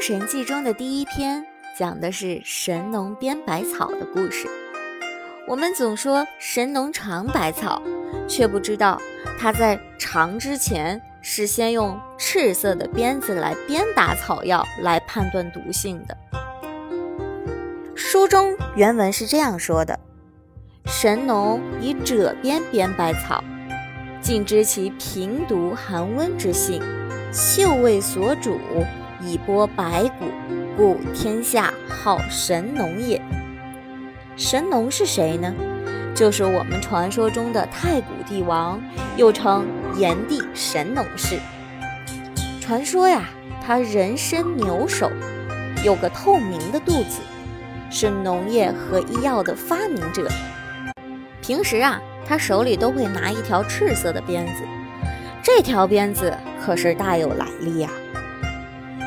神记》中的第一篇讲的是神农编百草的故事。我们总说神农尝百草，却不知道他在尝之前是先用赤色的鞭子来鞭打草药来判断毒性的。书中原文是这样说的：“神农以赭鞭编百草，尽知其平毒寒温之性，嗅味所主。”以播百谷，故天下号神农也。神农是谁呢？就是我们传说中的太古帝王，又称炎帝神农氏。传说呀，他人身牛首，有个透明的肚子，是农业和医药的发明者。平时啊，他手里都会拿一条赤色的鞭子，这条鞭子可是大有来历呀。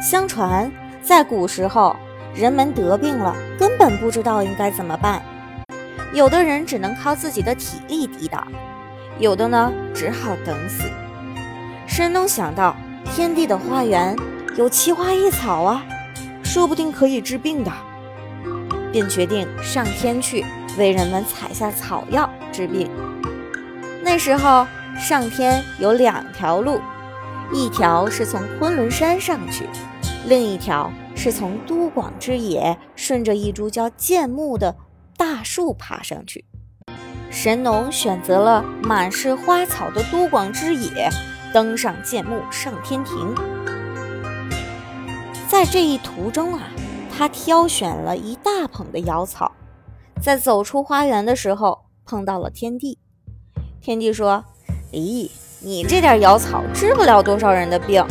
相传，在古时候，人们得病了，根本不知道应该怎么办。有的人只能靠自己的体力抵挡，有的呢，只好等死。神农想到天地的花园有奇花异草啊，说不定可以治病的，便决定上天去为人们采下草药治病。那时候，上天有两条路，一条是从昆仑山上去。另一条是从都广之野顺着一株叫剑木的大树爬上去。神农选择了满是花草的都广之野，登上剑木上天庭。在这一途中啊，他挑选了一大捧的瑶草，在走出花园的时候碰到了天帝。天帝说：“咦，你这点瑶草治不了多少人的病。”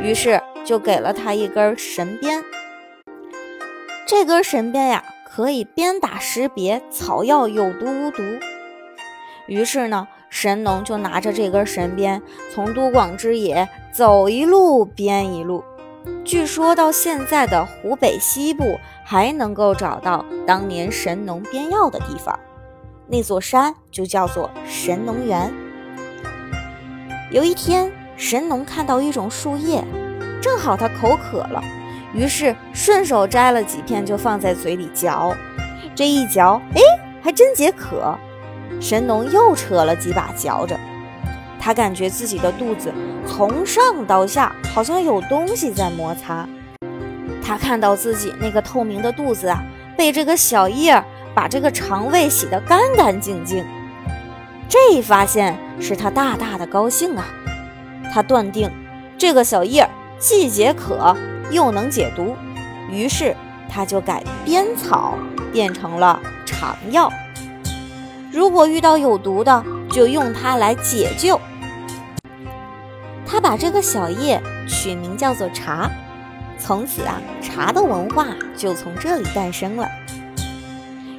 于是。就给了他一根神鞭，这根神鞭呀，可以鞭打识别草药有毒无毒。于是呢，神农就拿着这根神鞭，从都广之野走一路鞭一路。据说到现在的湖北西部还能够找到当年神农编药的地方，那座山就叫做神农园。有一天，神农看到一种树叶。正好他口渴了，于是顺手摘了几片就放在嘴里嚼。这一嚼，哎，还真解渴。神农又扯了几把嚼着，他感觉自己的肚子从上到下好像有东西在摩擦。他看到自己那个透明的肚子啊，被这个小叶儿把这个肠胃洗得干干净净。这一发现使他大大的高兴啊！他断定这个小叶儿。既解渴又能解毒，于是他就改编草变成了常药。如果遇到有毒的，就用它来解救。他把这个小叶取名叫做茶，从此啊，茶的文化就从这里诞生了。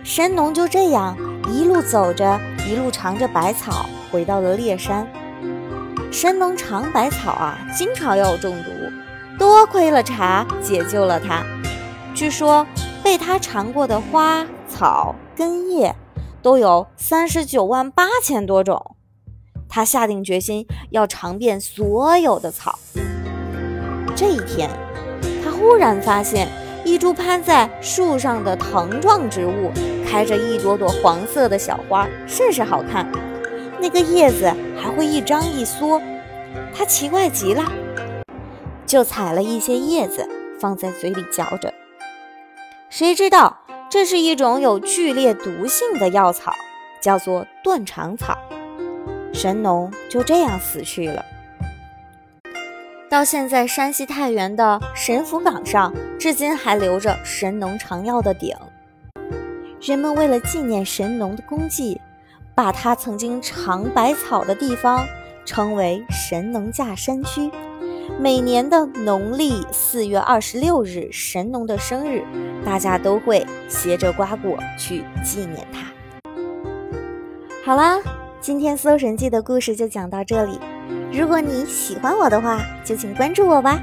神农就这样一路走着，一路尝着百草，回到了烈山。神农尝百草啊，经常要中毒，多亏了茶解救了他。据说被他尝过的花草根叶都有三十九万八千多种。他下定决心要尝遍所有的草。这一天，他忽然发现一株攀在树上的藤状植物开着一朵朵黄色的小花，甚是好看。那个叶子还会一张一缩，他奇怪极了，就采了一些叶子放在嘴里嚼着。谁知道这是一种有剧烈毒性的药草，叫做断肠草。神农就这样死去了。到现在，山西太原的神符岗上，至今还留着神农尝药的鼎。人们为了纪念神农的功绩。把他曾经尝百草的地方称为神农架山区。每年的农历四月二十六日，神农的生日，大家都会携着瓜果去纪念他。好啦，今天《搜神记》的故事就讲到这里。如果你喜欢我的话，就请关注我吧。